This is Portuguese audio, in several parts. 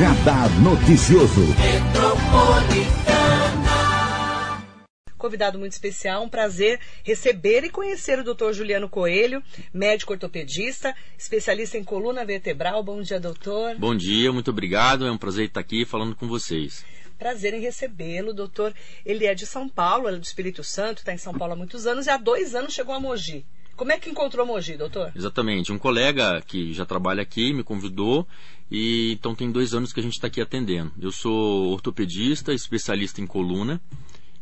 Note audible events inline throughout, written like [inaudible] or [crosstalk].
Radar Noticioso. Convidado muito especial, um prazer receber e conhecer o Dr. Juliano Coelho, médico ortopedista, especialista em coluna vertebral. Bom dia, doutor. Bom dia, muito obrigado. É um prazer estar aqui falando com vocês. Prazer em recebê-lo, doutor. Ele é de São Paulo, ele é do Espírito Santo, está em São Paulo há muitos anos e há dois anos chegou a Mogi. Como é que encontrou Mogi, doutor? Exatamente. Um colega que já trabalha aqui me convidou e então tem dois anos que a gente está aqui atendendo. Eu sou ortopedista, especialista em coluna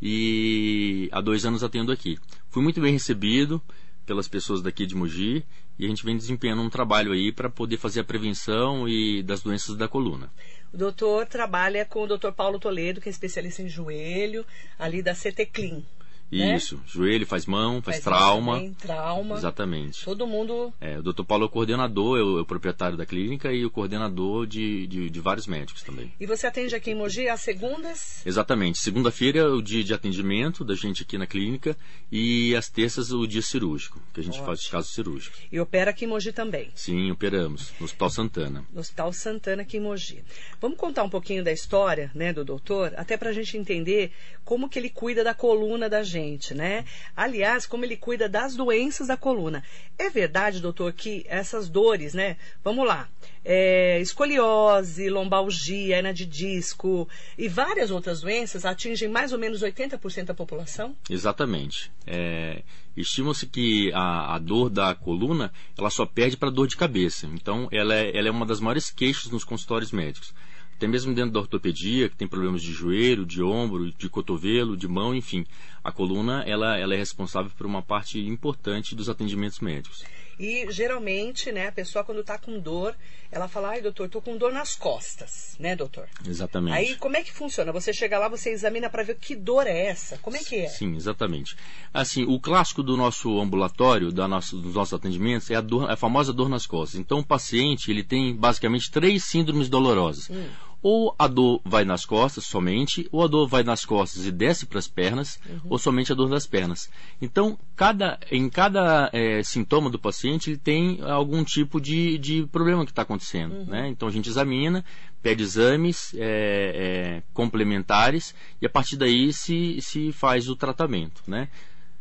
e há dois anos atendo aqui. Fui muito bem recebido pelas pessoas daqui de Mogi e a gente vem desempenhando um trabalho aí para poder fazer a prevenção e das doenças da coluna. O doutor trabalha com o doutor Paulo Toledo, que é especialista em joelho, ali da CT Clean. Né? Isso, né? joelho, faz mão, faz, faz trauma. Também, trauma. Exatamente. Todo mundo. É, o Dr. Paulo é o coordenador, é o, é o proprietário da clínica e o coordenador de, de, de, vários médicos também. E você atende aqui em Mogi às segundas? Exatamente. Segunda-feira é o dia de atendimento da gente aqui na clínica e às terças o dia cirúrgico, que a gente Ótimo. faz caso cirúrgico. E opera aqui em Mogi também? Sim, operamos, no Hospital Santana. No Hospital Santana aqui em Mogi. Vamos contar um pouquinho da história né, do doutor, até para a gente entender como que ele cuida da coluna da gente, né? Aliás, como ele cuida das doenças da coluna. É verdade, doutor, que essas dores, né? Vamos lá. É, escoliose, lombalgia, hernia de disco e várias outras doenças atingem mais ou menos 80% da população? Exatamente. É, Estima-se que a, a, dor da coluna ela só perde para dor de cabeça. Então, ela é, ela é uma das maiores queixas nos consultórios médicos até mesmo dentro da ortopedia, que tem problemas de joelho, de ombro, de cotovelo, de mão, enfim. A coluna ela, ela é responsável por uma parte importante dos atendimentos médicos. E geralmente, né, a pessoa quando está com dor, ela fala, ai doutor, estou com dor nas costas, né, doutor? Exatamente. Aí como é que funciona? Você chega lá, você examina para ver que dor é essa? Como é que é? Sim, exatamente. Assim, o clássico do nosso ambulatório, da nossa, dos nossos atendimentos, é a, dor, a famosa dor nas costas. Então o paciente ele tem basicamente três síndromes dolorosas. Hum. Ou a dor vai nas costas somente, ou a dor vai nas costas e desce para as pernas, uhum. ou somente a dor das pernas. Então, cada, em cada é, sintoma do paciente, ele tem algum tipo de, de problema que está acontecendo. Uhum. Né? Então, a gente examina, pede exames é, é, complementares e a partir daí se, se faz o tratamento. Né?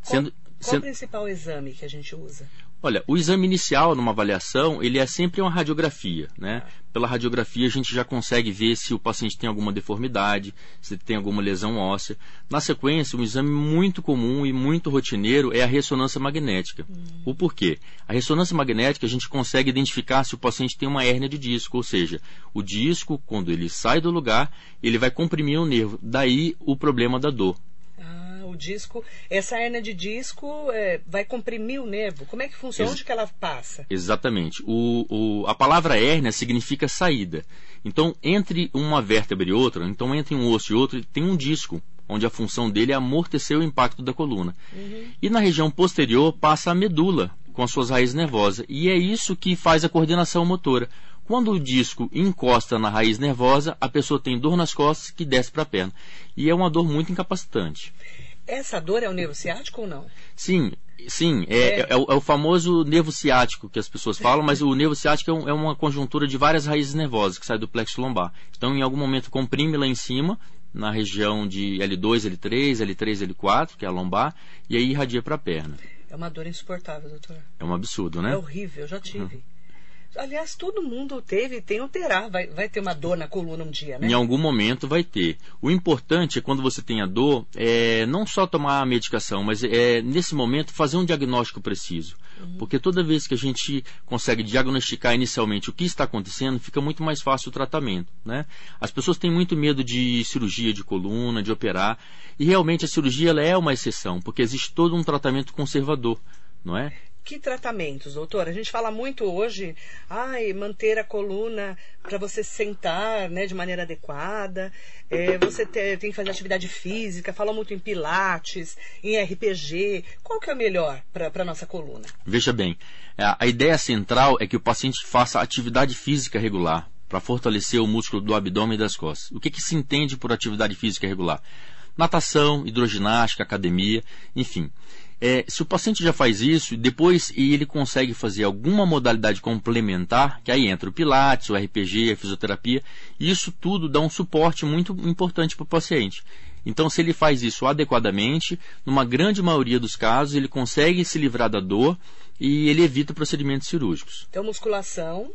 Sendo, qual, qual sendo... o principal exame que a gente usa? Olha, o exame inicial numa avaliação, ele é sempre uma radiografia, né? Pela radiografia a gente já consegue ver se o paciente tem alguma deformidade, se tem alguma lesão óssea. Na sequência, um exame muito comum e muito rotineiro é a ressonância magnética. Hum. O porquê? A ressonância magnética a gente consegue identificar se o paciente tem uma hérnia de disco, ou seja, o disco, quando ele sai do lugar, ele vai comprimir o nervo. Daí o problema da dor disco, essa hernia de disco é, vai comprimir o nervo. Como é que funciona? Ex Onde que ela passa? Exatamente. O, o, a palavra hérnia significa saída. Então, entre uma vértebra e outra, então entre um osso e outro, tem um disco, onde a função dele é amortecer o impacto da coluna. Uhum. E na região posterior passa a medula, com as suas raízes nervosas. E é isso que faz a coordenação motora. Quando o disco encosta na raiz nervosa, a pessoa tem dor nas costas que desce para a perna. E é uma dor muito incapacitante. Essa dor é o nervo ciático ou não? Sim, sim. É, é. é, o, é o, famoso nervo ciático que as pessoas falam, mas o nervo ciático é, um, é, uma conjuntura de várias raízes nervosas que sai do plexo lombar. Então, em algum momento, comprime lá em cima, na região de L2, L3, L3, L4, que é a lombar, e aí irradia para a perna. É uma dor insuportável, doutor. É um absurdo, né? É horrível, eu já tive. Uhum. Aliás, todo mundo teve, tem ou terá. Vai, vai ter uma dor na coluna um dia, né? Em algum momento vai ter. O importante é quando você tem a dor, é não só tomar a medicação, mas é nesse momento fazer um diagnóstico preciso. Uhum. Porque toda vez que a gente consegue diagnosticar inicialmente o que está acontecendo, fica muito mais fácil o tratamento. Né? As pessoas têm muito medo de cirurgia de coluna, de operar, e realmente a cirurgia ela é uma exceção, porque existe todo um tratamento conservador. Não é? Que tratamentos, doutor? A gente fala muito hoje, ai, manter a coluna para você sentar né, de maneira adequada, é, você ter, tem que fazer atividade física, fala muito em pilates, em RPG. Qual que é o melhor para a nossa coluna? Veja bem, a ideia central é que o paciente faça atividade física regular para fortalecer o músculo do abdômen e das costas. O que, que se entende por atividade física regular? Natação, hidroginástica, academia, enfim. É, se o paciente já faz isso, depois e ele consegue fazer alguma modalidade complementar, que aí entra o Pilates, o RPG, a fisioterapia, isso tudo dá um suporte muito importante para o paciente. Então, se ele faz isso adequadamente, numa grande maioria dos casos, ele consegue se livrar da dor e ele evita procedimentos cirúrgicos. Então, musculação.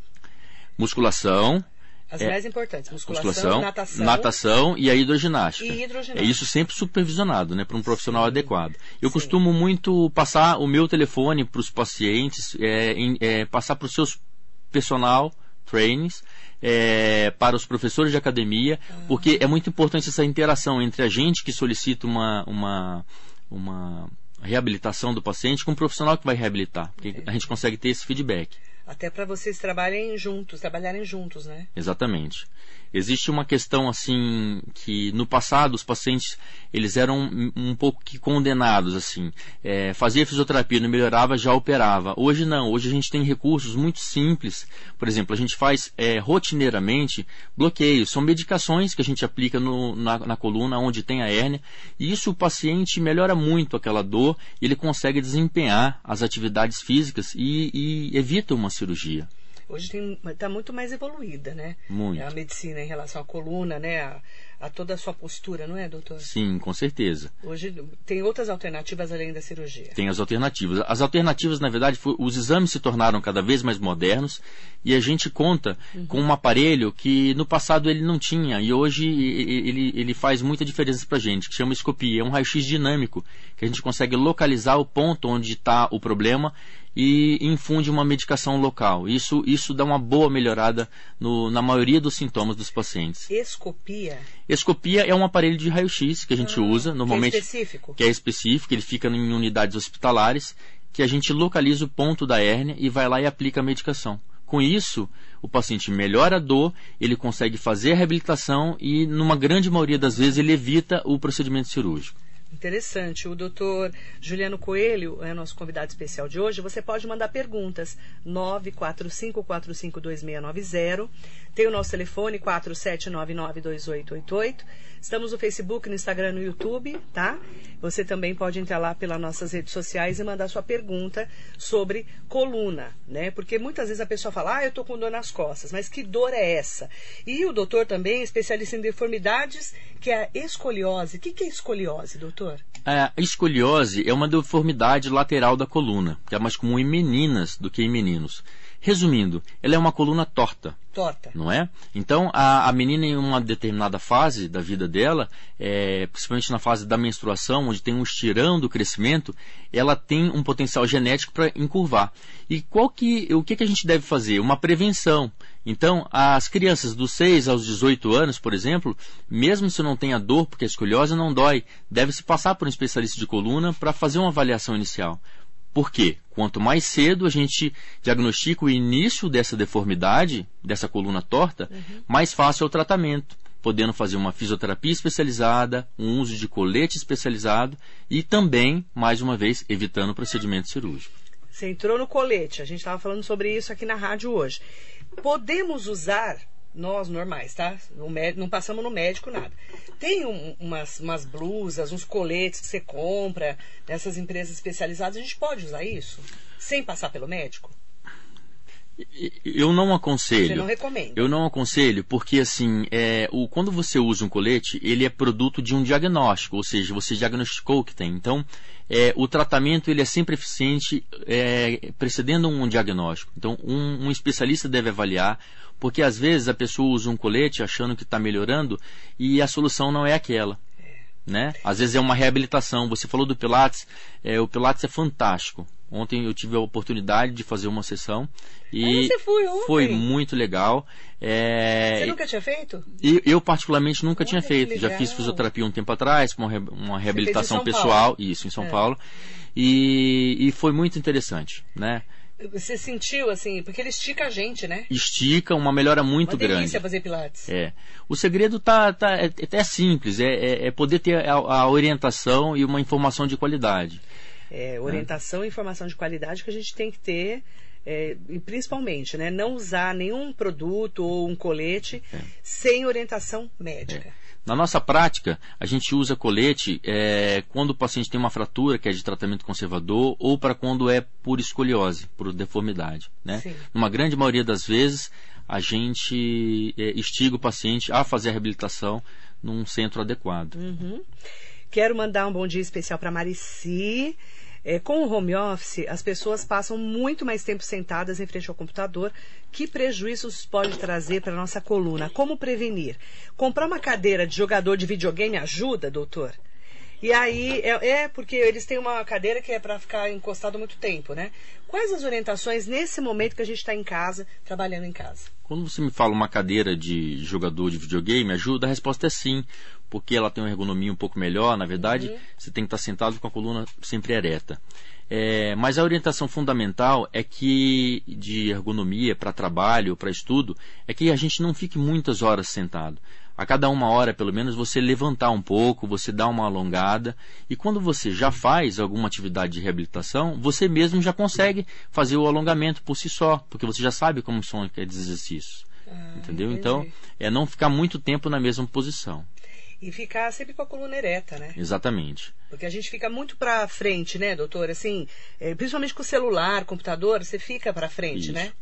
Musculação, as é, mais importantes, musculação, musculação natação, natação e a hidroginástica. E hidroginástica. É isso sempre supervisionado, né, para um profissional Sim. adequado. Eu Sim. costumo muito passar o meu telefone para os pacientes, é, em, é, passar para os seus personal trainings, é, para os professores de academia, uhum. porque é muito importante essa interação entre a gente que solicita uma, uma, uma reabilitação do paciente com o profissional que vai reabilitar, porque a gente consegue ter esse feedback. Até para vocês trabalhem juntos, trabalharem juntos, né? Exatamente. Existe uma questão assim que no passado os pacientes eles eram um pouco que condenados assim, é, fazia fisioterapia não melhorava já operava. Hoje não, hoje a gente tem recursos muito simples. Por exemplo, a gente faz é, rotineiramente bloqueios, são medicações que a gente aplica no, na, na coluna onde tem a hérnia e isso o paciente melhora muito aquela dor, ele consegue desempenhar as atividades físicas e, e evita uma. Hoje está muito mais evoluída, né? Muito. A medicina em relação à coluna, né? A, a toda a sua postura, não é, doutor? Sim, com certeza. Hoje tem outras alternativas além da cirurgia. Tem as alternativas. As alternativas, na verdade, foi, os exames se tornaram cada vez mais modernos e a gente conta uhum. com um aparelho que no passado ele não tinha e hoje ele, ele faz muita diferença para a gente, que chama escopia. É um raio-x dinâmico que a gente consegue localizar o ponto onde está o problema e infunde uma medicação local. Isso, isso dá uma boa melhorada no, na maioria dos sintomas dos pacientes. Escopia? Escopia é um aparelho de raio-x que a gente ah, usa normalmente. Que é específico. Que é específico, ele fica em unidades hospitalares, que a gente localiza o ponto da hérnia e vai lá e aplica a medicação. Com isso, o paciente melhora a dor, ele consegue fazer a reabilitação e, numa grande maioria das vezes, ele evita o procedimento cirúrgico. Interessante. O doutor Juliano Coelho é nosso convidado especial de hoje. Você pode mandar perguntas 945452690. Tem o nosso telefone 47992888. Estamos no Facebook, no Instagram, no YouTube, tá? Você também pode entrar lá pelas nossas redes sociais e mandar sua pergunta sobre coluna, né? Porque muitas vezes a pessoa fala, ah, eu tô com dor nas costas, mas que dor é essa? E o doutor também é especialista em deformidades, que é a escoliose. O que, é escoliose, doutor? A escoliose é uma deformidade lateral da coluna, que é mais comum em meninas do que em meninos. Resumindo, ela é uma coluna torta. Torta. Não é? Então, a, a menina, em uma determinada fase da vida dela, é, principalmente na fase da menstruação, onde tem um estirão do crescimento, ela tem um potencial genético para encurvar. E qual que, o que, que a gente deve fazer? Uma prevenção. Então, as crianças dos 6 aos 18 anos, por exemplo, mesmo se não tenha dor, porque a escoliose não dói, deve-se passar por um especialista de coluna para fazer uma avaliação inicial. Por quê? Quanto mais cedo a gente diagnostica o início dessa deformidade, dessa coluna torta, uhum. mais fácil é o tratamento, podendo fazer uma fisioterapia especializada, um uso de colete especializado e também, mais uma vez, evitando o procedimento cirúrgico. Você entrou no colete, a gente estava falando sobre isso aqui na rádio hoje. Podemos usar nós normais, tá? não passamos no médico nada. Tem um, umas, umas blusas, uns coletes que você compra nessas empresas especializadas. A gente pode usar isso sem passar pelo médico? Eu não aconselho. Você não recomenda? Eu não aconselho porque assim, é, o, quando você usa um colete, ele é produto de um diagnóstico, ou seja, você diagnosticou o que tem. Então, é, o tratamento ele é sempre eficiente é, precedendo um diagnóstico. Então, um, um especialista deve avaliar porque às vezes a pessoa usa um colete achando que está melhorando e a solução não é aquela. Né? Às vezes é uma reabilitação. Você falou do Pilates, é, o Pilates é fantástico. Ontem eu tive a oportunidade de fazer uma sessão e foi muito legal. É... Você nunca tinha feito? Eu, eu particularmente nunca Olha, tinha feito. Já fiz fisioterapia um tempo atrás, com uma, uma reabilitação pessoal, Paulo. isso em São é. Paulo, e, e foi muito interessante, né? Você sentiu assim, porque ele estica a gente, né? Estica, uma melhora muito uma grande. fazer pilates. É. O segredo tá, tá é, é simples, é, é, é poder ter a, a, orientação e uma informação de qualidade. É, orientação e informação de qualidade que a gente tem que ter é, e principalmente, né, não usar nenhum produto ou um colete é. sem orientação médica. É. Na nossa prática, a gente usa colete é, quando o paciente tem uma fratura, que é de tratamento conservador, ou para quando é por escoliose, por deformidade. Né? Numa grande maioria das vezes, a gente é, instiga o paciente a fazer a reabilitação num centro adequado. Uhum. Quero mandar um bom dia especial para Marici. É, com o home office, as pessoas passam muito mais tempo sentadas em frente ao computador. Que prejuízos pode trazer para a nossa coluna? Como prevenir? Comprar uma cadeira de jogador de videogame ajuda, doutor? E aí, é, é, porque eles têm uma cadeira que é para ficar encostado muito tempo, né? Quais as orientações nesse momento que a gente está em casa, trabalhando em casa? Quando você me fala uma cadeira de jogador de videogame, ajuda? A resposta é sim, porque ela tem uma ergonomia um pouco melhor. Na verdade, uhum. você tem que estar sentado com a coluna sempre ereta. É, mas a orientação fundamental é que de ergonomia para trabalho, para estudo, é que a gente não fique muitas horas sentado. A cada uma hora, pelo menos, você levantar um pouco, você dá uma alongada. E quando você já faz alguma atividade de reabilitação, você mesmo já consegue fazer o alongamento por si só, porque você já sabe como são aqueles exercícios. Ah, entendeu? Entendi. Então, é não ficar muito tempo na mesma posição. E ficar sempre com a coluna ereta, né? Exatamente. Porque a gente fica muito para frente, né, doutor? Assim, é, principalmente com o celular, computador, você fica para frente, Isso. né?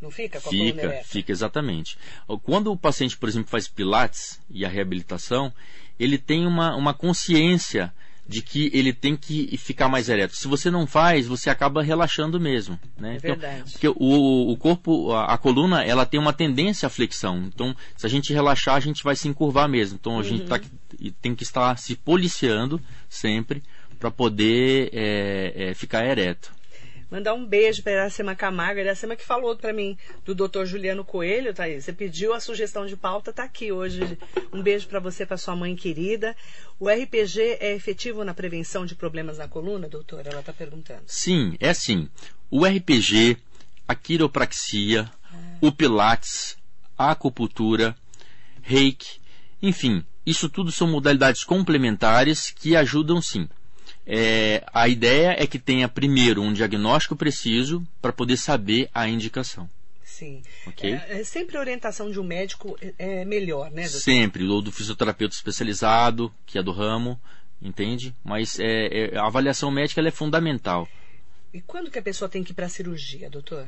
Não fica com a fica, coluna ereta? Fica, exatamente. Quando o paciente, por exemplo, faz pilates e a reabilitação, ele tem uma, uma consciência de que ele tem que ficar mais ereto. Se você não faz, você acaba relaxando mesmo. Né? É então, verdade. porque o, o corpo, a, a, coluna, ela tem uma tendência à flexão. Então, se a gente relaxar, a gente vai se encurvar mesmo. Então, a uhum. gente tá, tem que estar se policiando sempre para poder é, é, ficar ereto. Mandar um beijo para Iracema Camargo. Iracema que falou para mim do Dr. Juliano Coelho, aí. Você pediu a sugestão de pauta, tá aqui hoje. Um beijo para você, para sua mãe querida. O RPG é efetivo na prevenção de problemas na coluna, doutor? Ela está perguntando. Sim, é sim. O RPG, a quiropraxia, ah. o pilates, a acupuntura, reiki, enfim, isso tudo são modalidades complementares que ajudam sim. É, a ideia é que tenha primeiro um diagnóstico preciso para poder saber a indicação. Sim. Okay? É, é, sempre a orientação de um médico é, é melhor, né? Doutor? Sempre, ou do fisioterapeuta especializado, que é do ramo, entende? Mas é, é, a avaliação médica é fundamental. E quando que a pessoa tem que ir para a cirurgia, doutor?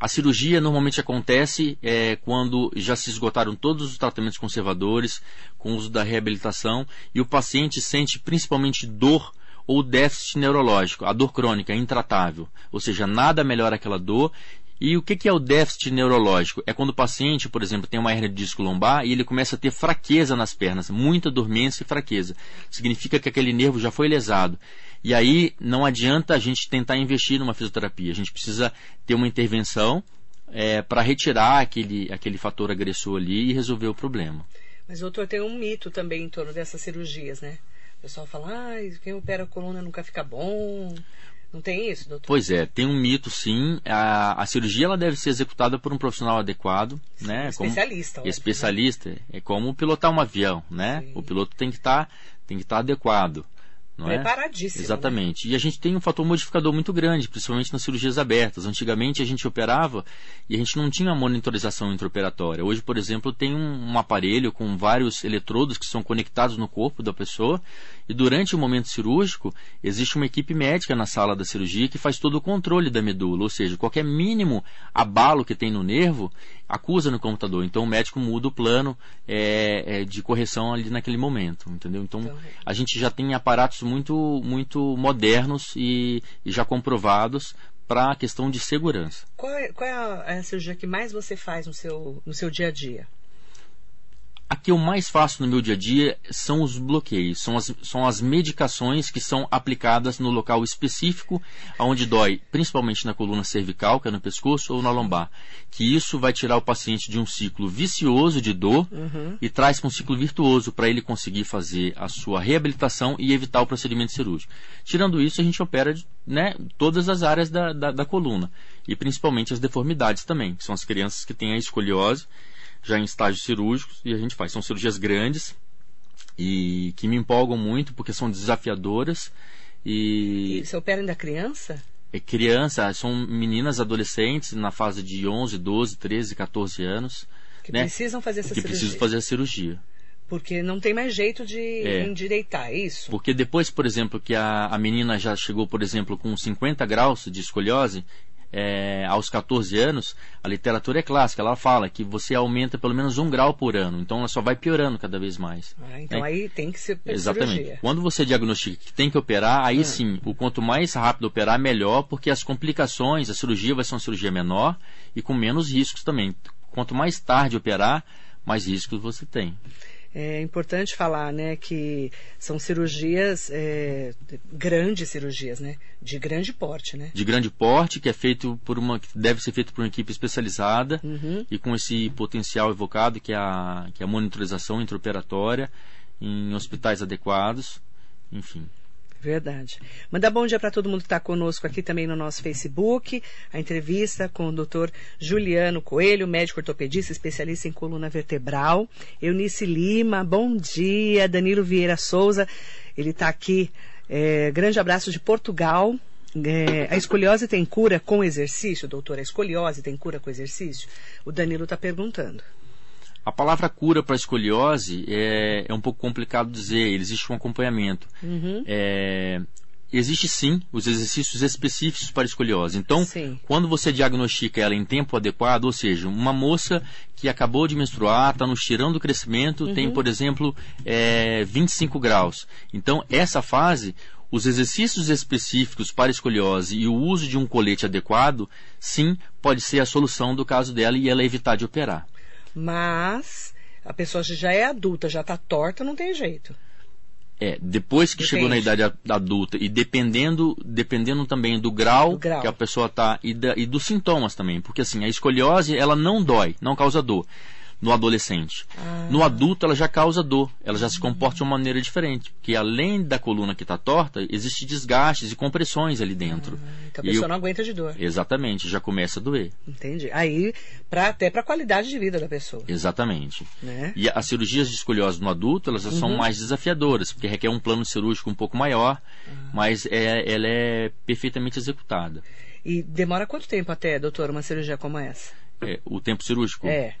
A cirurgia normalmente acontece é, quando já se esgotaram todos os tratamentos conservadores, com o uso da reabilitação, e o paciente sente principalmente dor ou déficit neurológico, a dor crônica, intratável. Ou seja, nada melhora aquela dor. E o que é o déficit neurológico? É quando o paciente, por exemplo, tem uma hernia de disco lombar e ele começa a ter fraqueza nas pernas, muita dormência e fraqueza. Significa que aquele nervo já foi lesado. E aí não adianta a gente tentar investir numa fisioterapia. A gente precisa ter uma intervenção é, para retirar aquele, aquele fator agressor ali e resolver o problema. Mas, doutor, tem um mito também em torno dessas cirurgias, né? O pessoal fala, ah, quem opera a coluna nunca fica bom. Não tem isso, doutor? Pois é, tem um mito sim. A, a cirurgia ela deve ser executada por um profissional adequado, sim, né? Especialista. Como, especialista. Né? É como pilotar um avião, né? Sim. O piloto tem que estar tá, tem que estar tá adequado. Não é? Preparadíssimo. É? Exatamente. Né? E a gente tem um fator modificador muito grande, principalmente nas cirurgias abertas. Antigamente a gente operava e a gente não tinha monitorização intraoperatória. Hoje, por exemplo, tem um, um, aparelho com vários eletrodos que são conectados no corpo da pessoa e durante o momento cirúrgico existe uma equipe médica na sala da cirurgia que faz todo o controle da medula, ou seja, qualquer mínimo abalo que tem no nervo acusa no computador. Então o médico muda o plano é, é, de correção ali naquele momento, entendeu? Então, a gente já tem aparatos muito, muito modernos e, e já comprovados para a questão de segurança. Qual é, qual é a, a, cirurgia que mais você faz no seu, no seu dia a dia? A que eu mais faço no meu dia a dia são os bloqueios, são as, são as medicações que são aplicadas no local específico, onde dói, principalmente na coluna cervical, que é no pescoço, ou na lombar. Que isso vai tirar o paciente de um ciclo vicioso de dor uhum. e traz para um ciclo virtuoso para ele conseguir fazer a sua reabilitação e evitar o procedimento cirúrgico. Tirando isso, a gente opera né, todas as áreas da, da, da coluna e principalmente as deformidades também, que são as crianças que têm a escoliose já em estágios cirúrgicos e a gente faz. São cirurgias grandes e que me empolgam muito porque são desafiadoras E, e você opera ainda criança? É criança, são meninas adolescentes na fase de 11, 12, 13, 14 anos. Que né? precisam fazer essa que cirurgia. precisam fazer a cirurgia. Porque não tem mais jeito de É. endireitar, é isso? Porque depois, por exemplo, que a, a menina já chegou, por exemplo, com 50 graus de escoliose, é, aos 14 anos, a literatura é clássica, ela fala que você aumenta pelo menos um grau por ano, então ela só vai piorando cada vez mais. Ah, então aí tem que ser Exatamente. cirurgia. Quando você diagnostica que tem que operar, aí Ah. sim, o quanto mais rápido operar, melhor, porque as complicações, a cirurgia vai ser uma cirurgia menor e com menos riscos também. Quanto mais tarde operar, mais riscos você tem. É importante falar, né, que são cirurgias, é, grandes cirurgias, né? De grande porte, né? De grande porte, que é feito por uma. que deve ser feito por uma equipe especializada Uhum. e com esse potencial evocado, que é a, que é a monitorização intraoperatória em hospitais adequados, enfim. Verdade. Mandar bom dia para todo mundo que está conosco aqui também no nosso Facebook. A entrevista com o Dr. Juliano Coelho, médico ortopedista, especialista em coluna vertebral. Eunice Lima, bom dia. Danilo Vieira Souza, ele está aqui. É, grande abraço de Portugal. É, a escoliose tem cura com exercício, doutor? A escoliose tem cura com exercício? O Danilo está perguntando. A palavra cura para escoliose é, é um pouco complicado dizer, existe um acompanhamento. Uhum. É, existe sim os exercícios específicos para escoliose. Então, Sim. quando você diagnostica ela em tempo adequado, ou seja, uma moça que acabou de menstruar, está no estirão do crescimento, tem, por exemplo, é, 25 graus. Então, essa fase, os exercícios específicos para escoliose e o uso de um colete adequado, sim, pode ser a solução do caso dela e ela evitar de operar. Mas a pessoa já é adulta, já está torta, não tem jeito. É, depois que chegou na Depende. idade adulta e dependendo, dependendo também do grau, Do grau. que a pessoa está e, e dos sintomas também, porque assim, a escoliose ela não dói, não causa dor no adolescente. Ah. No adulto ela já causa dor, ela já se comporta de uma maneira diferente, porque além da coluna que está torta, existe desgastes e compressões ali dentro. Então a pessoa eu- não aguenta de dor. Exatamente, já começa a doer. Entendi. Aí, pra, até para a qualidade de vida da pessoa. Exatamente. Né? E as cirurgias de escoliose no adulto, elas já são mais desafiadoras, porque requer um plano cirúrgico um pouco maior, mas é, ela é perfeitamente executada. E demora quanto tempo até, doutor, uma cirurgia como essa? É, o tempo cirúrgico, É.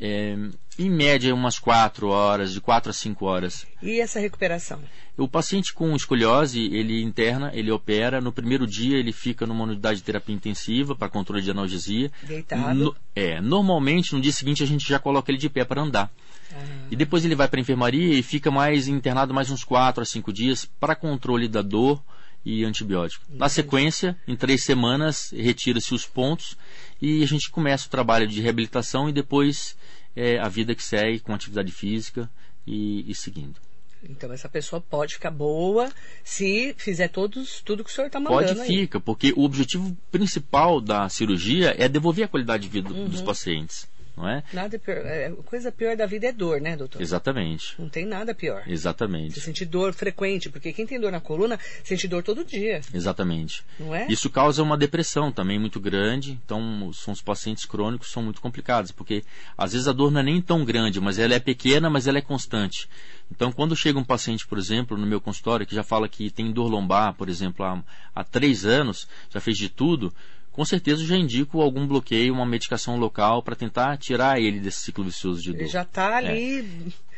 é, em média, umas 4 horas, de 4 a 5 horas. E essa recuperação? O paciente com escoliose, ele interna, ele opera. No primeiro dia, ele fica numa unidade de terapia intensiva para controle de analgesia. Deitado? No- é, normalmente, no dia seguinte, a gente já coloca ele de pé para andar. Ah, E depois ele vai para a enfermaria e fica mais internado mais uns 4 a 5 dias para controle da dor e antibiótico. Na sequência, em três semanas, retira-se os pontos e a gente começa o trabalho de reabilitação e depois é, a vida que segue com atividade física e, e seguindo. Então essa pessoa pode ficar boa se fizer todos, tudo que o senhor está mandando Pode aí. fica, porque o objetivo principal da cirurgia é devolver a qualidade de vida Uhum. dos pacientes, não é? Nada pior, é, coisa pior da vida é dor, né, doutor? Exatamente. Não tem nada pior. Você Exatamente. sentir dor frequente, porque quem tem dor na coluna sente dor todo dia, Exatamente. não é? Isso causa uma depressão também muito grande. Então, são os pacientes crônicos são muito complicados, porque às vezes a dor não é nem tão grande, mas ela é pequena, mas ela é constante. Então, quando chega um paciente, por exemplo, no meu consultório, que já fala que tem dor lombar, por exemplo, há, há três anos, já fez de tudo, com certeza eu já indico algum bloqueio, uma medicação local para tentar tirar ele desse ciclo vicioso de dor. Ele já está ali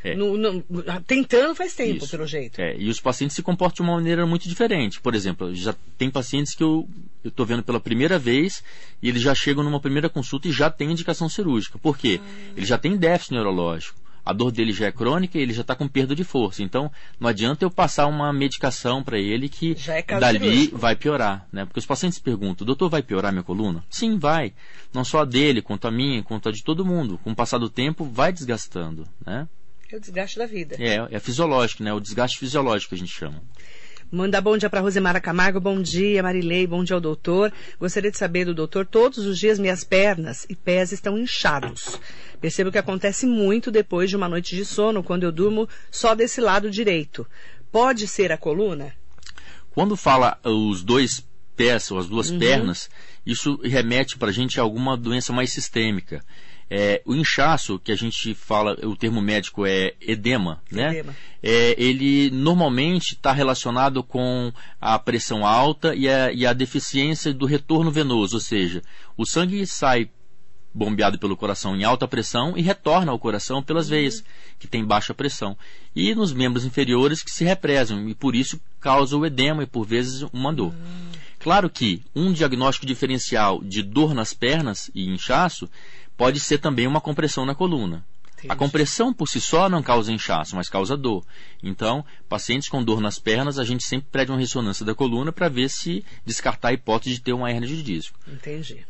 É. no- no- tentando faz tempo, Isso. pelo jeito. É, e os pacientes se comportam de uma maneira muito diferente. Por exemplo, já tem pacientes que eu estou vendo pela primeira vez e eles já chegam numa primeira consulta e já tem indicação cirúrgica. Por quê? Ah. Ele já tem déficit neurológico. A dor dele já é crônica e ele já está com perda de força. Então, não adianta eu passar uma medicação para ele que Já é dali vai piorar. Né? Porque os pacientes perguntam, doutor, vai piorar minha coluna? Sim, vai. Não só a dele, quanto a minha, quanto a de todo mundo. Com o passar do tempo, vai desgastando. Né? É o desgaste da vida. É, é fisiológico, né? O desgaste fisiológico que a gente chama. Mandar bom dia para Rosemara Camargo, bom dia, Marilei, bom dia ao doutor. Gostaria de saber do doutor, todos os dias minhas pernas e pés estão inchados. Percebo que acontece muito depois de uma noite de sono, quando eu durmo só desse lado direito. Pode ser a coluna? Quando fala os dois pés ou as duas pernas, isso remete para a gente a alguma doença mais sistêmica. É, o inchaço, que a gente fala, o termo médico é edema, né? Edema. É, ele normalmente está relacionado com a pressão alta e a, e a deficiência do retorno venoso, ou seja, o sangue sai bombeado pelo coração em alta pressão e retorna ao coração pelas veias, que tem baixa pressão. E nos membros inferiores que se represam, e por isso causa o edema e por vezes uma dor. Claro que um diagnóstico diferencial de dor nas pernas e inchaço pode ser também uma compressão na coluna. A compressão por si só não causa inchaço, mas causa dor. Então, pacientes com dor nas pernas, a gente sempre pede uma ressonância da coluna para ver se descartar a hipótese de ter uma hernia de disco. Entendi.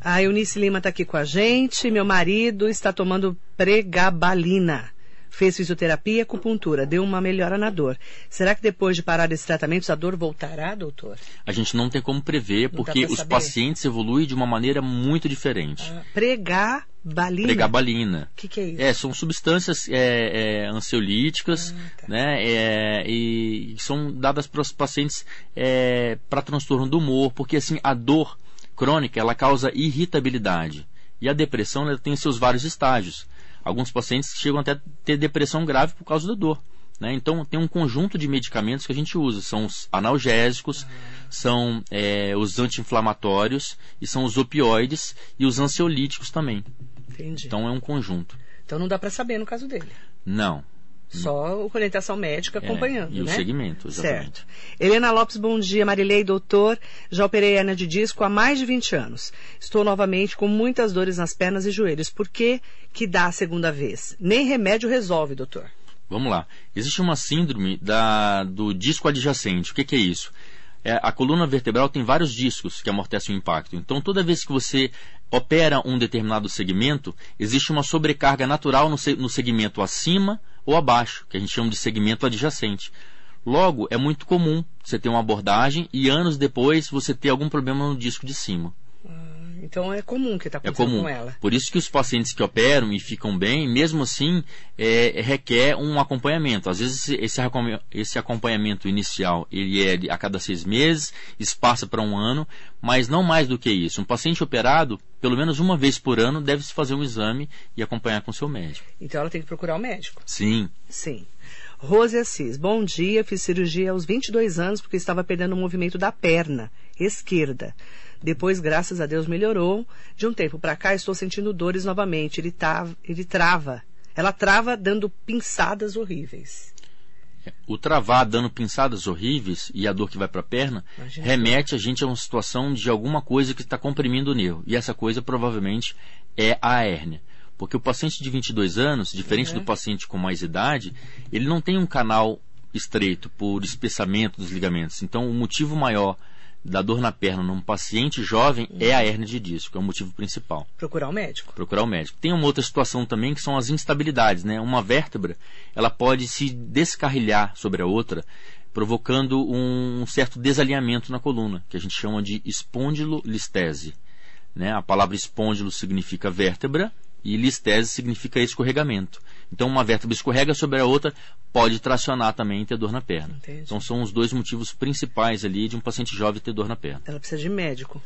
A Eunice Lima está aqui com a gente. Meu marido está tomando pregabalina. Fez fisioterapia e acupuntura, deu uma melhora na dor. Será que depois de parar desses tratamentos a dor voltará, doutor? A gente não tem como prever, Não porque os saber? pacientes evoluem de uma maneira muito diferente. Ah, pregabalina. Pregabalina. O que, que é isso? É, são substâncias é, é, ansiolíticas, Ah, tá. né? é, e são dadas para os pacientes para transtorno do humor, porque assim a dor crônica ela causa irritabilidade e a depressão ela tem seus vários estágios. Alguns pacientes chegam até a ter depressão grave por causa da dor. né? Então tem um conjunto de medicamentos que a gente usa. São os analgésicos, são é, os anti-inflamatórios e são os opioides e os ansiolíticos também. Entendi. Então é um conjunto. Então não dá para saber no caso dele. Não. Só a orientação médica acompanhando, É, e o né? segmento, exatamente. Certo. Helena Lopes, bom dia. Marilei, doutor. Já operei hernia de disco há mais de 20 anos. Estou novamente com muitas dores nas pernas e joelhos. Por que que dá a segunda vez? Nem remédio resolve, doutor. Vamos lá. Existe uma síndrome da, do disco adjacente. O que, que é isso? É, a coluna vertebral tem vários discos que amortecem o impacto. Então, toda vez que você opera um determinado segmento, existe uma sobrecarga natural no, no segmento acima ou abaixo, que a gente chama de segmento adjacente. Logo, é muito comum você ter uma abordagem e anos depois você ter algum problema no disco de cima. Então é comum que está É acontecendo comum. com ela. Por isso que os pacientes que operam e ficam bem, mesmo assim, é, requer um acompanhamento. Às vezes esse, esse acompanha- esse acompanhamento inicial ele é a cada seis meses, espaça para um ano, mas não mais do que isso. Um paciente operado, pelo menos uma vez por ano, deve se fazer um exame e acompanhar com seu médico. Então ela tem que procurar o médico. Sim. Sim. Rose Assis, bom dia. Fiz cirurgia aos 22 anos porque estava perdendo o movimento da perna esquerda. Depois, graças a Deus, melhorou. De um tempo para cá, estou sentindo dores novamente. Ele, tá, ele trava. Ela trava dando pinçadas horríveis. O travar dando pinçadas horríveis e a dor que vai para a perna Imagina. remete a gente a uma situação de alguma coisa que está comprimindo o nervo. E essa coisa provavelmente é a hérnia. Porque o paciente de 22 anos, diferente Uhum. do paciente com mais idade, ele não tem um canal estreito por espessamento dos ligamentos. Então, o motivo maior da dor na perna num paciente jovem é a hérnia de disco, é o motivo principal Procurar o médico. procurar o médico. Tem uma outra situação também que são as instabilidades, né? Uma vértebra, ela pode se descarrilhar sobre a outra, provocando um certo desalinhamento na coluna, que a gente chama de espondilolistese. Né? A palavra espôndilo significa vértebra e listese significa escorregamento. Então, uma vértebra escorrega sobre a outra, pode tracionar também e ter dor na perna. Entendi. Então, são os dois motivos principais ali de um paciente jovem ter dor na perna. Ela precisa de médico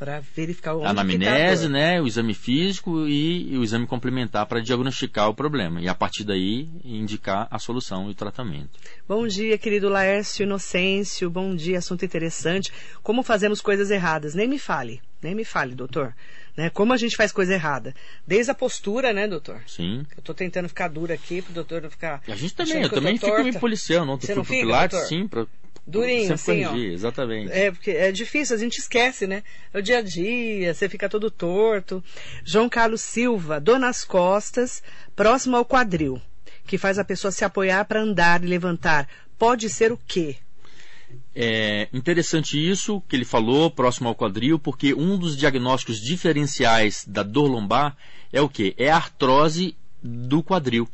para verificar onde A que tá a anamnese, né, o exame físico e, e o exame complementar para diagnosticar o problema. E a partir daí indicar a solução e o tratamento. Bom dia, querido Laércio Inocêncio. Bom dia, assunto interessante. Como fazemos coisas erradas? Nem me fale, nem me fale, doutor. Né? Como a gente faz coisa errada? Desde a postura, né, doutor? Sim. Eu tô tentando ficar dura aqui pro doutor não ficar. A gente também, eu que também fico me policiando. Ontem Você fui não fica, Pilates, doutor? sim, pra Durinho, assim, ó. exatamente. É, porque é difícil, a gente esquece, né? É o dia a dia, você fica todo torto. João Carlos Silva, dor nas costas, próximo ao quadril, que faz a pessoa se apoiar para andar e levantar. Pode ser o quê? É interessante isso que ele falou, próximo ao quadril, porque um dos diagnósticos diferenciais da dor lombar é o que? É a artrose do quadril.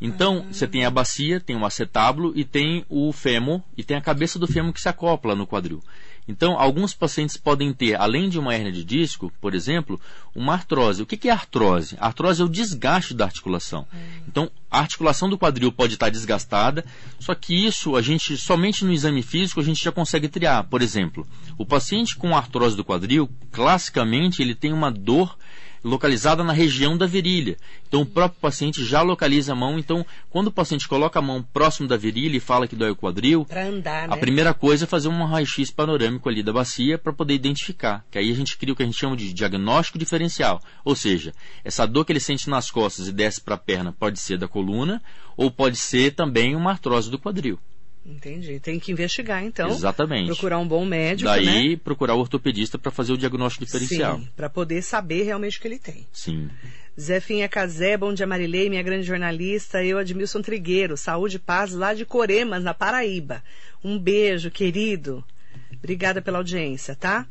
Então, você tem a bacia, tem o acetábulo e tem o fêmur e tem a cabeça do fêmur que se acopla no quadril. Então, alguns pacientes podem ter, além de uma hernia de disco, por exemplo, uma artrose. O que é artrose? A artrose é o desgaste da articulação. Então, a articulação do quadril pode estar desgastada, só que isso a gente somente no exame físico a gente já consegue triar. Por exemplo, o paciente com artrose do quadril, classicamente ele tem uma dor localizada na região da virilha. Então o próprio paciente já localiza a mão. Então, quando o paciente coloca a mão próximo da virilha e fala que dói o quadril, andar, né? a primeira coisa é fazer um raio-x panorâmico ali da bacia para poder identificar. Que aí a gente cria o que a gente chama de diagnóstico diferencial. Ou seja, essa dor que ele sente nas costas e desce para a perna pode ser da coluna ou pode ser também uma artrose do quadril. Entendi. Tem que investigar, então. Exatamente. Procurar um bom médico. Daí, né? procurar o ortopedista para fazer o diagnóstico diferencial. Sim, para poder saber realmente o que ele tem. Sim. Zefinha Casé, bom dia Marilei, minha grande jornalista, eu Admilson Trigueiro, saúde e paz lá de Coremas, na Paraíba. Um beijo, querido. Obrigada pela audiência, tá?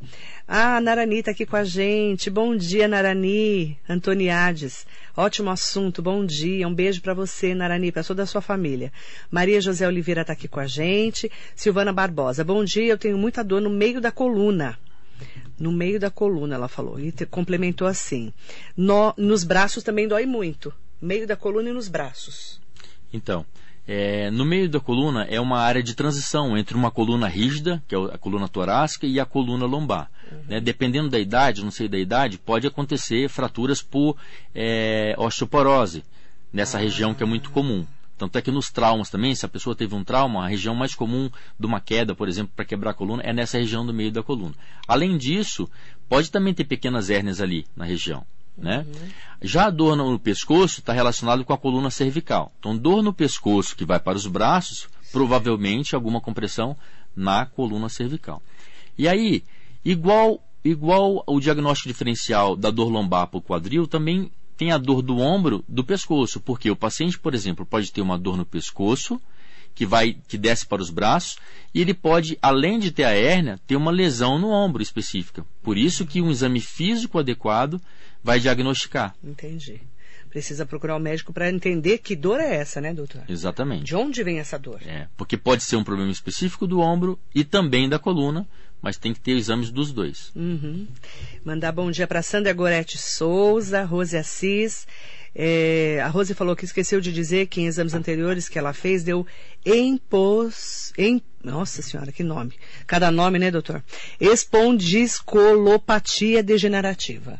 Ah, a Narani está aqui com a gente. Bom dia, Narani. Antoniades. Ótimo assunto. Bom dia. Um beijo para você, Narani, para toda a sua família. Maria José Oliveira está aqui com a gente. Silvana Barbosa. Bom dia. Eu tenho muita dor no meio da coluna. No meio da coluna, ela falou. E complementou assim. No, nos braços também dói muito. Meio da coluna e nos braços. Então, é, no meio da coluna é uma área de transição entre uma coluna rígida, que é a coluna torácica, e a coluna lombar. Uhum. Né? Dependendo da idade, não sei da idade, pode acontecer fraturas por é, osteoporose nessa ah. região que é muito comum. Tanto é que nos traumas também, se a pessoa teve um trauma, a região mais comum de uma queda, por exemplo, para quebrar a coluna, é nessa região do meio da coluna. Além disso, pode também ter pequenas hérnias ali na região. Né? Uhum. Já a dor no pescoço está relacionado com a coluna cervical. Então, dor no pescoço que vai para os braços, provavelmente alguma compressão na coluna cervical. E aí, igual, igual o diagnóstico diferencial da dor lombar para o quadril, também tem a dor do ombro do pescoço, porque o paciente, por exemplo, pode ter uma dor no pescoço, que vai que desce para os braços e ele pode, além de ter a hérnia, ter uma lesão no ombro específica. Por isso que um exame físico adequado vai diagnosticar. Entendi. Precisa procurar o um médico para entender que dor é essa, né, doutor? Exatamente. De onde vem essa dor? É, porque pode ser um problema específico do ombro e também da coluna, mas tem que ter exames dos dois. Uhum. Mandar bom dia para Sandra Gorete Souza, Rose Assis. É, a Rose falou que esqueceu de dizer que em exames anteriores que ela fez deu empos, em, nossa senhora, que nome. Cada nome, né, doutor? Espondiscolopatia degenerativa.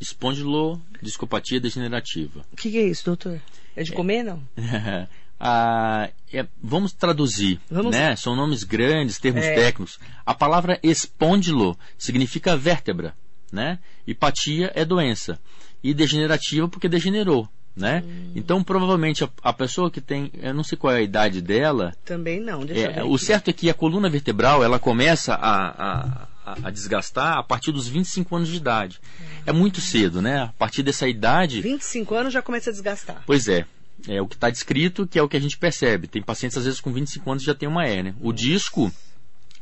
espondilodiscopatia degenerativa. O que, que, é isso, doutor? É de é, comer, não? [laughs] ah, é, vamos traduzir, vamos... né? São nomes grandes, termos é. técnicos. A palavra espondilo significa vértebra, né? Hipatia é doença e degenerativa porque degenerou. Né? Hum. Então, provavelmente, a, a, pessoa que tem, eu não sei qual é a idade dela. Também não, deixa é, O certo é que a coluna vertebral ela começa a, a, a, desgastar a partir dos 25 anos de idade. Hum. É muito cedo, né? A partir dessa idade. 25 anos já começa a desgastar. Pois é. É o que está descrito, que é o que a gente percebe. Tem pacientes, às vezes, com 25 anos já tem uma hérnia. O disco,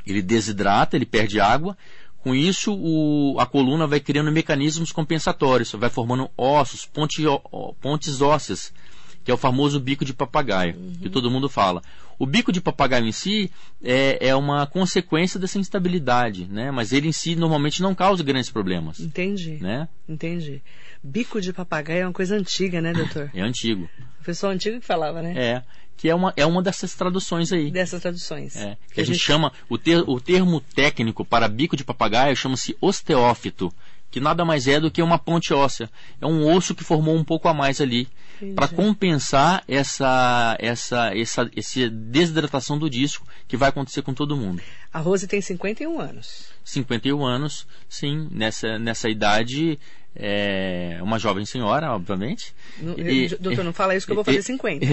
ele desidrata, ele perde água com isso, o, a coluna vai criando mecanismos compensatórios, vai formando ossos, ponte, pontes ósseas, que é o famoso bico de papagaio, uhum. que todo mundo fala. O bico de papagaio em si é, é, uma consequência dessa instabilidade, né? Mas ele em si normalmente não causa grandes problemas. Entendi. Né? Entendi. Bico de papagaio é uma coisa antiga, né, doutor? É antigo. O pessoal antigo que falava, né? É que é uma, é uma dessas traduções aí. Dessas traduções. É, que, a, gente, gente chama, o, ter, o termo técnico para bico de papagaio chama-se osteófito, que nada mais é do que uma ponte óssea. É um osso que formou um pouco a mais ali, para compensar essa, essa, essa, essa desidratação do disco que vai acontecer com todo mundo. A Rose tem 51 anos. 51 anos, sim. Nessa, nessa idade, é uma jovem senhora, obviamente. No, e, doutor, não fala isso que eu vou fazer 50.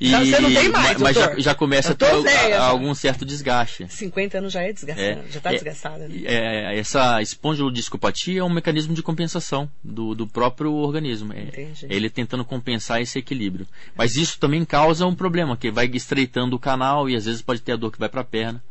E, já, você não tem mais, Mas já, já, começa a ter velha, algum certo desgaste. 50 anos já é desgastado, é, já está é, desgastada. Né? É, essa espondilodiscopatia é um mecanismo de compensação do, do próprio organismo. É, Entendi. ele tentando compensar esse equilíbrio. Mas isso também causa um problema, que vai estreitando o canal e às vezes pode ter a dor que vai para a perna.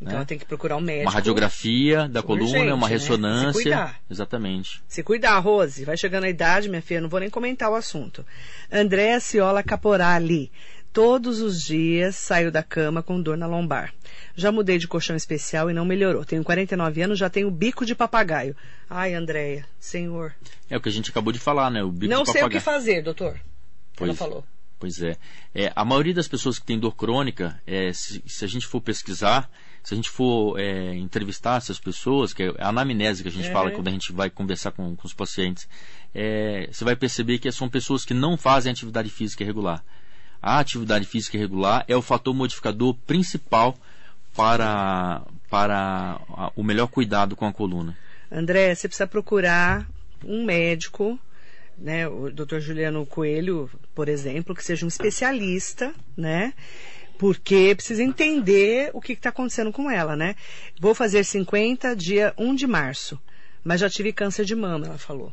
Então né? tem que procurar um médico. Uma radiografia da coluna, uma ressonância. Né? Se cuidar. Exatamente. Se cuidar, Rose. Vai chegando a idade, minha filha, não vou nem comentar o assunto. Andréa Ciola Caporali. Todos os dias saio da cama com dor na lombar. Já mudei de colchão especial e não melhorou. Tenho 49 anos, já tenho bico de papagaio. Ai, Andréia, senhor. É o que a gente acabou de falar, né? O bico não de papagaio. Não sei o que fazer, doutor. Pois, Ela falou. Pois é. é. A maioria das pessoas que tem dor crônica, é, se, se a gente for pesquisar, se a gente for é, entrevistar essas pessoas, que é a anamnese que a gente fala quando a gente vai conversar com, com os pacientes, é, você vai perceber que são pessoas que não fazem atividade física regular. A atividade física regular é o fator modificador principal para, para o melhor cuidado com a coluna. André, você precisa procurar um médico, né, o Dr. Juliano Coelho, por exemplo, que seja um especialista, né? Porque precisa entender o que está acontecendo com ela, né? Vou fazer 50 dia 1 de março, mas já tive câncer de mama, ela falou.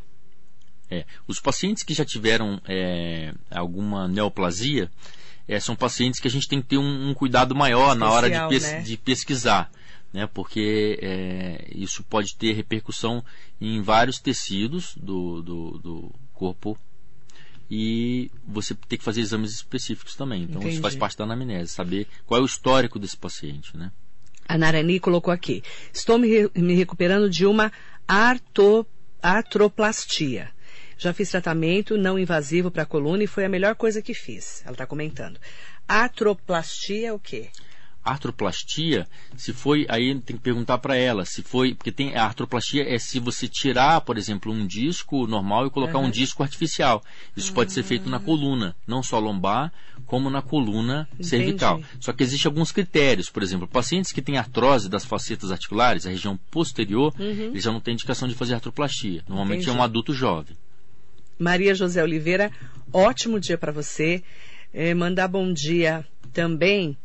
É, os pacientes que já tiveram é, alguma neoplasia é, são pacientes que a gente tem que ter um, um cuidado maior Especial, na hora de, pes né? de pesquisar né, porque é, isso pode ter repercussão em vários tecidos do, do, do, corpo e você tem que fazer exames específicos também. Então Entendi. isso faz parte da anamnese, saber qual é o histórico desse paciente. Né? A Narani colocou aqui: estou me, me recuperando de uma arto, artroplastia. Já fiz tratamento não invasivo para a coluna e foi a melhor coisa que fiz. Ela está comentando. Artroplastia é o quê? Artroplastia, se foi, aí tem que perguntar para ela, se foi, porque tem a artroplastia é se você tirar, por exemplo, um disco normal e colocar uhum. um disco artificial. Isso uhum. pode ser feito na coluna, não só lombar, como na coluna Entendi. cervical. Só que existem alguns critérios, por exemplo, pacientes que têm artrose das facetas articulares, a região posterior, uhum. eles já não têm indicação de fazer artroplastia. Normalmente Entendi. é um adulto jovem. Maria José Oliveira, ótimo dia para você. É, mandar bom dia também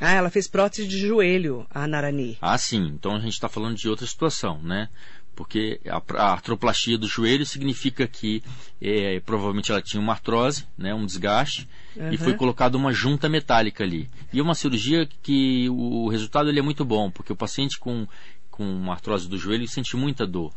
ah, ela fez prótese de joelho, a Narani. Ah, sim. Então a gente está falando de outra situação, né? Porque a, a artroplastia do joelho significa que é, provavelmente ela tinha uma artrose, né, um desgaste, uhum. e foi colocada uma junta metálica ali. E é uma cirurgia que o resultado ele é muito bom, porque o paciente com com artrose do joelho sente muita dor.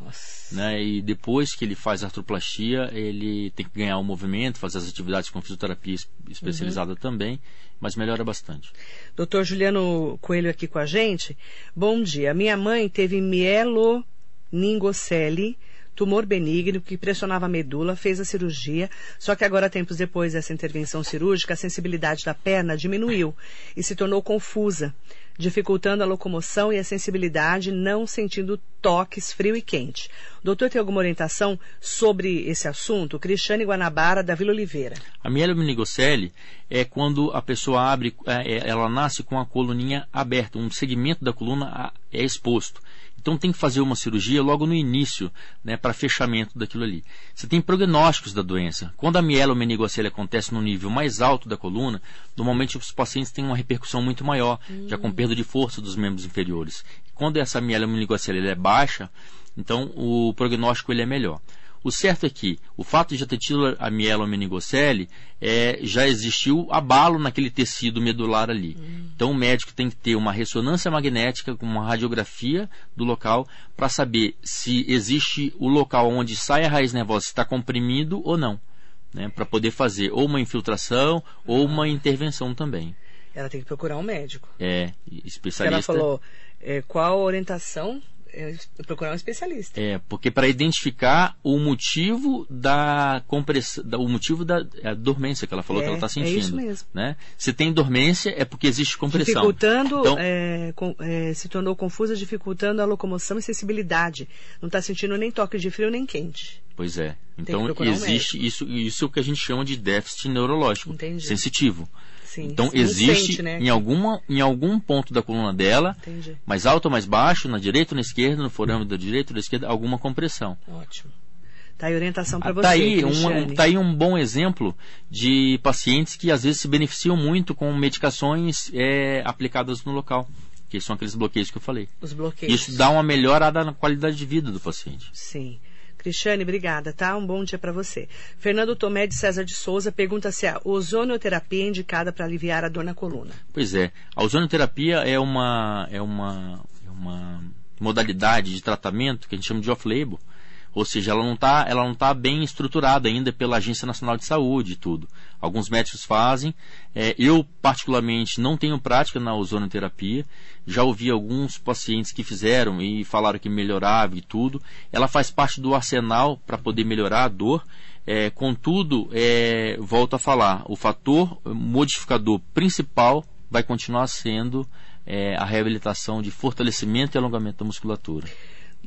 Né? E depois que ele faz artroplastia, ele tem que ganhar o movimento, fazer as atividades com fisioterapia especializada uhum. também, mas melhora bastante. Doutor Juliano Coelho aqui com a gente. Bom dia. Minha mãe teve mieloningocele, tumor benigno que pressionava a medula, fez a cirurgia, só que agora, tempos depois dessa intervenção cirúrgica, a sensibilidade da perna diminuiu e se tornou confusa dificultando a locomoção e a sensibilidade, não sentindo toques frio e quente. Doutor tem alguma orientação sobre esse assunto? Cristiane Guanabara, da Vila Oliveira. A mielomeningocele é quando a pessoa abre, é, é, ela nasce com a coluninha aberta, um segmento da coluna é exposto. Então tem que fazer uma cirurgia logo no início, né, para fechamento daquilo ali. Você tem prognósticos da doença. Quando a mielomeningocele acontece no nível mais alto da coluna, normalmente os pacientes têm uma repercussão muito maior, hum. já com perda de força dos membros inferiores. Quando essa mielomeningocele é baixa, então o prognóstico ele é melhor. O certo é que o fato de já ter tido a mielomeningocele, é, já existiu abalo naquele tecido medular ali. Hum. Então o médico tem que ter uma ressonância magnética com uma radiografia do local para saber se existe o local onde sai a raiz nervosa está comprimido ou não. Né, para poder fazer ou uma infiltração ou uma intervenção também. Ela tem que procurar um médico. É, especialista. Ela falou é, qual a orientação é, procurar um especialista. É, porque para identificar o motivo da compressão, o motivo da é, dormência que ela falou é, que ela está sentindo. É isso mesmo. Né? Se tem dormência, é porque existe compressão. Dificultando, então, é, com, é, se tornou confusa, dificultando a locomoção e sensibilidade. Não está sentindo nem toque de frio nem quente. Pois é. Então existe um isso, isso que a gente chama de déficit neurológico Entendi. sensitivo. Sim, então existe sente, né? em, alguma, em algum ponto da coluna dela, Entendi. mais alto ou mais baixo, na direita ou na esquerda, no forame da direita ou da esquerda, alguma compressão. Ótimo. Tá aí orientação para ah, você. Tá aí, um, tá aí um bom exemplo de pacientes que às vezes se beneficiam muito com medicações é, aplicadas no local. Que são aqueles bloqueios que eu falei. Os bloqueios. Isso dá uma melhorada na qualidade de vida do paciente. Sim. Cristiane, obrigada, tá? Um bom dia para você. Fernando Tomé de César de Souza pergunta se a ozonioterapia é indicada para aliviar a dor na coluna. Pois é, a ozonioterapia é uma, é uma, é uma modalidade de tratamento que a gente chama de off-label, ou seja, ela não está tá bem estruturada ainda pela Agência Nacional de Saúde e tudo. Alguns médicos fazem. É, eu, particularmente, não tenho prática na ozonoterapia. Já ouvi alguns pacientes que fizeram e falaram que melhorava e tudo. Ela faz parte do arsenal para poder melhorar a dor. É, contudo, é, volto a falar, o fator modificador principal vai continuar sendo é, a reabilitação de fortalecimento e alongamento da musculatura.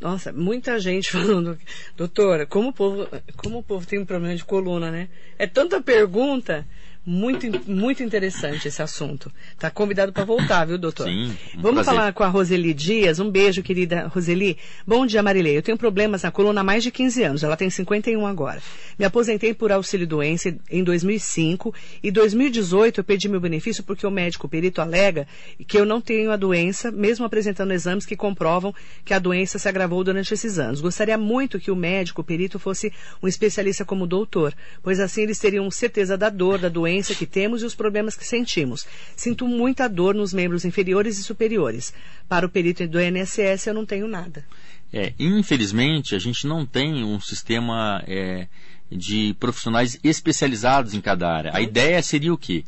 Nossa, muita gente [laughs] falando, doutora, como o povo, como o povo tem um problema de coluna, né? É tanta pergunta. Muito, muito interessante esse assunto. Está convidado para voltar, viu, doutor? Sim. Um Vamos prazer. falar com a Roseli Dias. Um beijo, querida Roseli. Bom dia, Marilei. Eu tenho problemas na coluna há mais de 15 anos. Ela tem 51 agora. Me aposentei por auxílio-doença em 2005 e 2018 eu pedi meu benefício porque o médico perito alega que eu não tenho a doença, mesmo apresentando exames que comprovam que a doença se agravou durante esses anos. Gostaria muito que o médico perito fosse um especialista como o doutor, pois assim eles teriam certeza da dor, da doença que temos e os problemas que sentimos. Sinto muita dor nos membros inferiores e superiores. Para o perito do INSS eu não tenho nada. É, infelizmente, a gente não tem um sistema é, de profissionais especializados em cada área. A ideia seria o quê?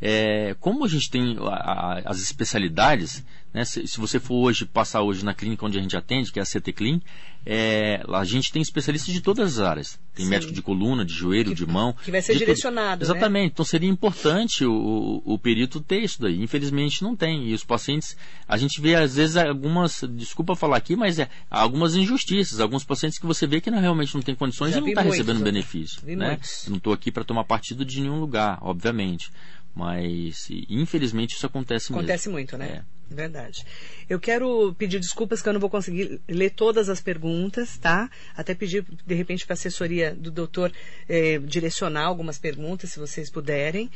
É, como a gente tem a, a, as especialidades, né, se, se, você for hoje passar hoje na clínica onde a gente atende, que é a CT Clean, é, a gente tem especialistas de todas as áreas. Tem Sim. médico de coluna, de joelho, Que- de mão. que vai ser direcionado, né? Exatamente. Então seria importante o, o, o perito ter isso daí. Infelizmente não tem. E os pacientes, a gente vê às vezes algumas, desculpa falar aqui, mas é algumas injustiças. Alguns pacientes que você vê que não, realmente não tem condições Já e não está recebendo doutor. benefício. Né? não estou aqui para tomar partido de nenhum lugar, obviamente. Mas infelizmente isso acontece, Acontece mesmo. muito, né? É. Verdade. Eu quero pedir desculpas que eu não vou conseguir ler todas as perguntas, tá? Até pedir, de repente, para a assessoria do doutor eh, direcionar algumas perguntas, se vocês puderem.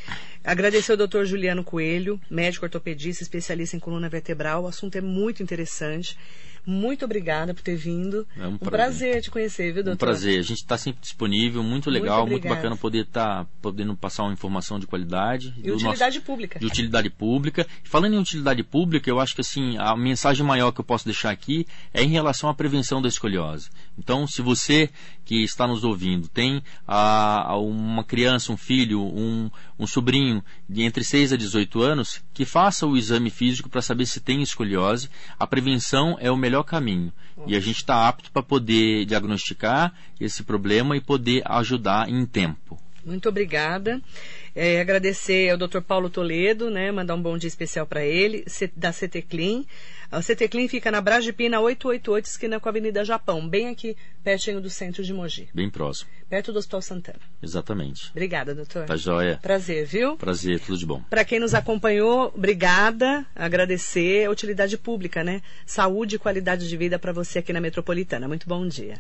Agradecer ao doutor Juliano Coelho, médico ortopedista, especialista em coluna vertebral. O assunto é muito interessante. Muito obrigada por ter vindo. É um um prazer. prazer te conhecer, viu, doutor? Um prazer. A gente está sempre disponível, muito Muito legal, muito, obrigada. bacana poder estar podendo passar uma informação de qualidade. E do nosso- utilidade pública. de utilidade pública. Falando em utilidade pública, eu acho que assim, a mensagem maior que eu posso deixar aqui é em relação à prevenção da escoliose. Então, se você que está nos ouvindo tem ah, uma criança, um filho, um, um sobrinho de entre 6 a 18 anos, que faça o exame físico para saber se tem escoliose. A prevenção é o melhor caminho. E a gente está apto para poder diagnosticar esse problema e poder ajudar em tempo. Muito obrigada. É, agradecer ao Dr. Paulo Toledo, né, mandar um bom dia especial para ele, da CT Clean. A CT Clean fica na Brasipina 888, esquina com a Avenida Japão, bem aqui pertinho do centro de Mogi, Bem próximo. perto do Hospital Santana. Exatamente. Obrigada, doutor. Tá joia. Prazer, viu? Prazer, tudo de bom. Para quem nos acompanhou, obrigada. Agradecer a utilidade pública, né? Saúde e qualidade de vida para você aqui na Metropolitana. Muito bom dia.